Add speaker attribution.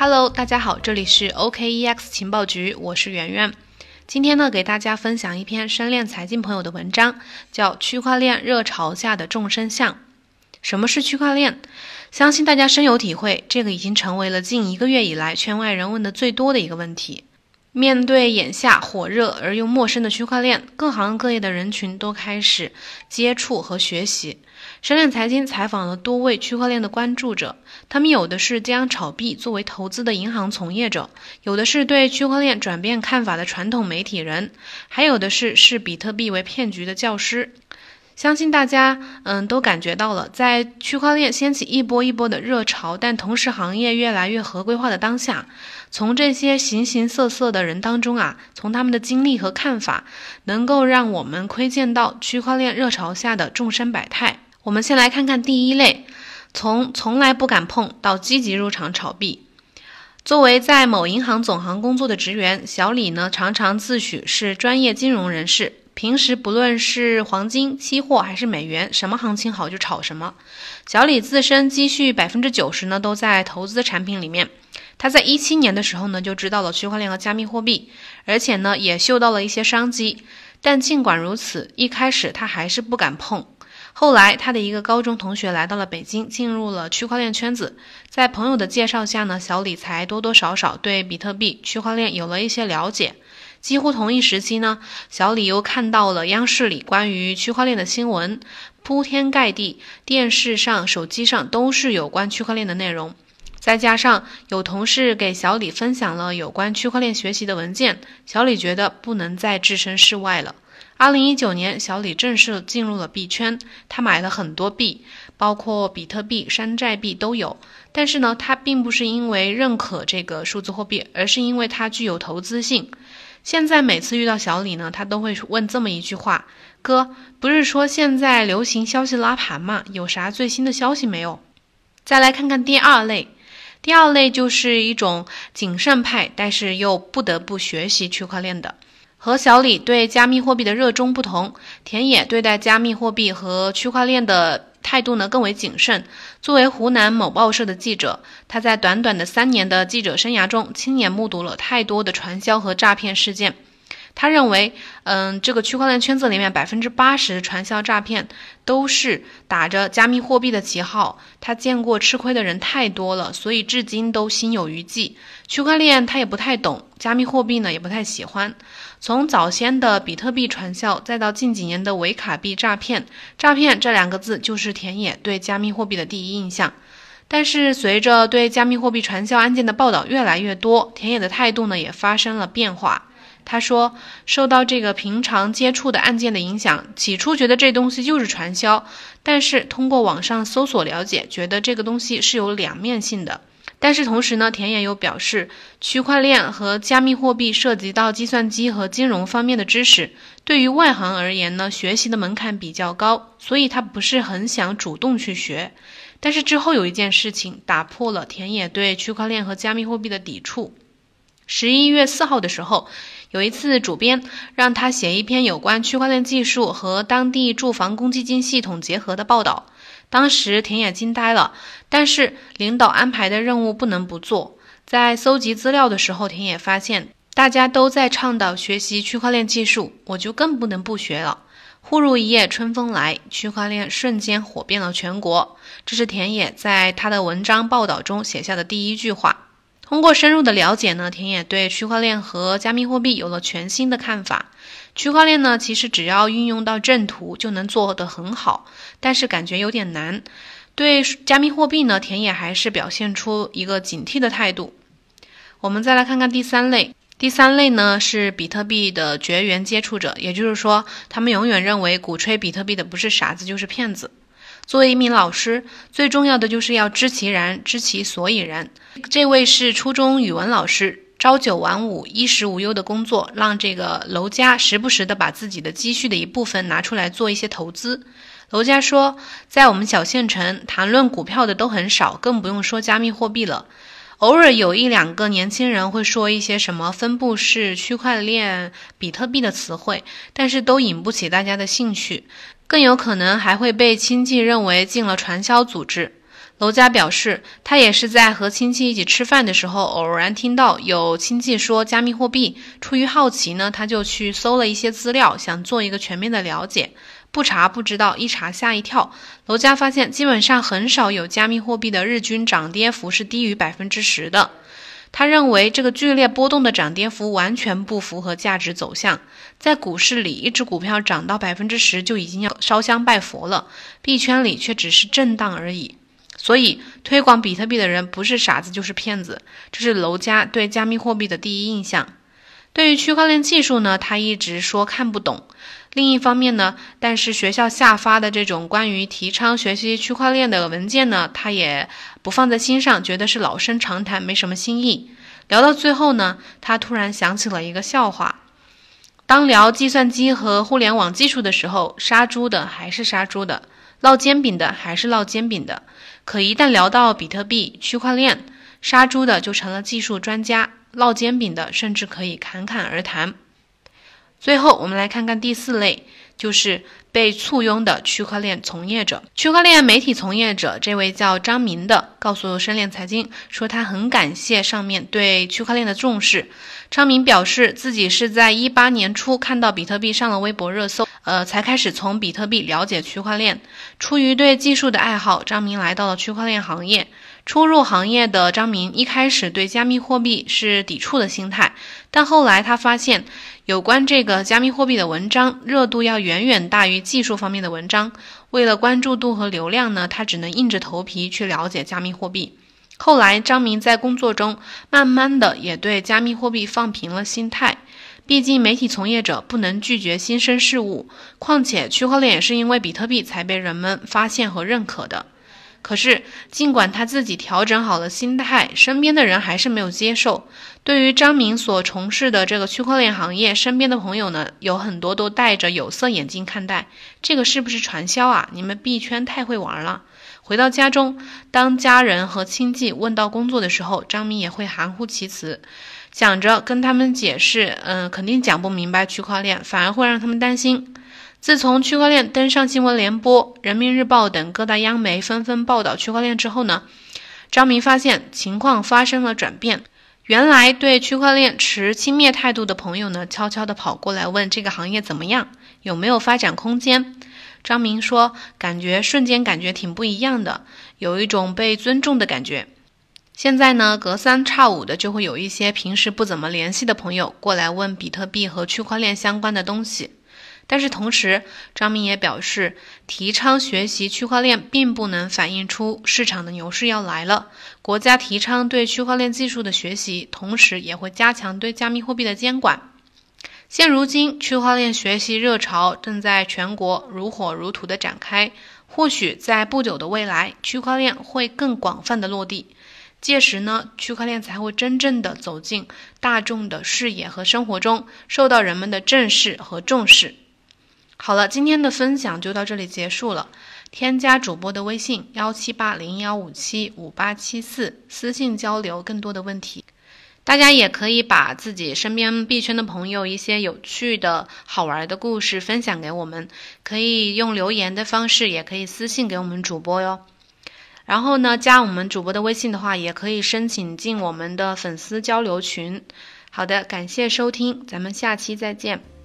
Speaker 1: Hello，大家好，这里是 OKEX 情报局，我是圆圆。今天呢，给大家分享一篇深恋财经朋友的文章，叫《区块链热潮下的众生相》。什么是区块链？相信大家深有体会，这个已经成为了近一个月以来圈外人问的最多的一个问题。面对眼下火热而又陌生的区块链，各行各业的人群都开始接触和学习。深链财经采访了多位区块链的关注者，他们有的是将炒币作为投资的银行从业者，有的是对区块链转变看法的传统媒体人，还有的是视比特币为骗局的教师。相信大家，嗯，都感觉到了，在区块链掀起一波一波的热潮，但同时行业越来越合规化的当下，从这些形形色色的人当中啊，从他们的经历和看法，能够让我们窥见到区块链热潮下的众生百态。我们先来看看第一类，从从来不敢碰到积极入场炒币。作为在某银行总行工作的职员，小李呢，常常自诩是专业金融人士。平时不论是黄金、期货还是美元，什么行情好就炒什么。小李自身积蓄百分之九十呢都在投资产品里面。他在一七年的时候呢就知道了区块链和加密货币，而且呢也嗅到了一些商机。但尽管如此，一开始他还是不敢碰。后来他的一个高中同学来到了北京，进入了区块链圈子。在朋友的介绍下呢，小李才多多少少对比特币、区块链有了一些了解。几乎同一时期呢，小李又看到了央视里关于区块链的新闻，铺天盖地，电视上、手机上都是有关区块链的内容。再加上有同事给小李分享了有关区块链学习的文件，小李觉得不能再置身事外了。二零一九年，小李正式进入了币圈，他买了很多币，包括比特币、山寨币都有。但是呢，他并不是因为认可这个数字货币，而是因为它具有投资性。现在每次遇到小李呢，他都会问这么一句话：“哥，不是说现在流行消息拉盘吗？有啥最新的消息没有？”再来看看第二类，第二类就是一种谨慎派，但是又不得不学习区块链的。和小李对加密货币的热衷不同，田野对待加密货币和区块链的。态度呢更为谨慎。作为湖南某报社的记者，他在短短的三年的记者生涯中，亲眼目睹了太多的传销和诈骗事件。他认为，嗯，这个区块链圈子里面百分之八十传销诈骗都是打着加密货币的旗号。他见过吃亏的人太多了，所以至今都心有余悸。区块链他也不太懂，加密货币呢也不太喜欢。从早先的比特币传销，再到近几年的维卡币诈骗，诈骗这两个字就是田野对加密货币的第一印象。但是随着对加密货币传销案件的报道越来越多，田野的态度呢也发生了变化。他说，受到这个平常接触的案件的影响，起初觉得这东西就是传销，但是通过网上搜索了解，觉得这个东西是有两面性的。但是同时呢，田野又表示，区块链和加密货币涉及到计算机和金融方面的知识，对于外行而言呢，学习的门槛比较高，所以他不是很想主动去学。但是之后有一件事情打破了田野对区块链和加密货币的抵触。十一月四号的时候，有一次主编让他写一篇有关区块链技术和当地住房公积金系统结合的报道。当时田野惊呆了，但是领导安排的任务不能不做。在搜集资料的时候，田野发现大家都在倡导学习区块链技术，我就更不能不学了。忽如一夜春风来，区块链瞬间火遍了全国。这是田野在他的文章报道中写下的第一句话。通过深入的了解呢，田野对区块链和加密货币有了全新的看法。区块链呢，其实只要运用到正途就能做得很好，但是感觉有点难。对加密货币呢，田野还是表现出一个警惕的态度。我们再来看看第三类，第三类呢是比特币的绝缘接触者，也就是说，他们永远认为鼓吹比特币的不是傻子就是骗子。作为一名老师，最重要的就是要知其然，知其所以然。这位是初中语文老师。朝九晚五、衣食无忧的工作，让这个楼家时不时的把自己的积蓄的一部分拿出来做一些投资。楼家说，在我们小县城，谈论股票的都很少，更不用说加密货币了。偶尔有一两个年轻人会说一些什么分布式区块链、比特币的词汇，但是都引不起大家的兴趣，更有可能还会被亲戚认为进了传销组织。楼家表示，他也是在和亲戚一起吃饭的时候，偶然听到有亲戚说加密货币，出于好奇呢，他就去搜了一些资料，想做一个全面的了解。不查不知道，一查吓一跳。楼家发现，基本上很少有加密货币的日均涨跌幅是低于百分之十的。他认为，这个剧烈波动的涨跌幅完全不符合价值走向。在股市里，一只股票涨到百分之十就已经要烧香拜佛了，币圈里却只是震荡而已。所以，推广比特币的人不是傻子就是骗子，这是楼家对加密货币的第一印象。对于区块链技术呢，他一直说看不懂。另一方面呢，但是学校下发的这种关于提倡学习区块链的文件呢，他也不放在心上，觉得是老生常谈，没什么新意。聊到最后呢，他突然想起了一个笑话：当聊计算机和互联网技术的时候，杀猪的还是杀猪的，烙煎饼的还是烙煎饼的。可一旦聊到比特币、区块链，杀猪的就成了技术专家，烙煎饼的甚至可以侃侃而谈。最后，我们来看看第四类，就是被簇拥的区块链从业者。区块链媒体从业者这位叫张明的，告诉深链财经说，他很感谢上面对区块链的重视。张明表示，自己是在一八年初看到比特币上了微博热搜。呃，才开始从比特币了解区块链。出于对技术的爱好，张明来到了区块链行业。初入行业的张明一开始对加密货币是抵触的心态，但后来他发现，有关这个加密货币的文章热度要远远大于技术方面的文章。为了关注度和流量呢，他只能硬着头皮去了解加密货币。后来，张明在工作中慢慢的也对加密货币放平了心态。毕竟，媒体从业者不能拒绝新生事物。况且，区块链也是因为比特币才被人们发现和认可的。可是，尽管他自己调整好了心态，身边的人还是没有接受。对于张明所从事的这个区块链行业，身边的朋友呢，有很多都戴着有色眼镜看待。这个是不是传销啊？你们币圈太会玩了。回到家中，当家人和亲戚问到工作的时候，张明也会含糊其辞。想着跟他们解释，嗯，肯定讲不明白区块链，反而会让他们担心。自从区块链登上新闻联播、人民日报等各大央媒纷纷报道区块链之后呢，张明发现情况发生了转变。原来对区块链持轻蔑态度的朋友呢，悄悄地跑过来问这个行业怎么样，有没有发展空间。张明说，感觉瞬间感觉挺不一样的，有一种被尊重的感觉。现在呢，隔三差五的就会有一些平时不怎么联系的朋友过来问比特币和区块链相关的东西。但是同时，张明也表示，提倡学习区块链并不能反映出市场的牛市要来了。国家提倡对区块链技术的学习，同时也会加强对加密货币的监管。现如今，区块链学习热潮正在全国如火如荼的展开。或许在不久的未来，区块链会更广泛的落地。届时呢，区块链才会真正的走进大众的视野和生活中，受到人们的正视和重视。好了，今天的分享就到这里结束了。添加主播的微信幺七八零幺五七五八七四，私信交流更多的问题。大家也可以把自己身边币圈的朋友一些有趣的好玩的故事分享给我们，可以用留言的方式，也可以私信给我们主播哟。然后呢，加我们主播的微信的话，也可以申请进我们的粉丝交流群。好的，感谢收听，咱们下期再见。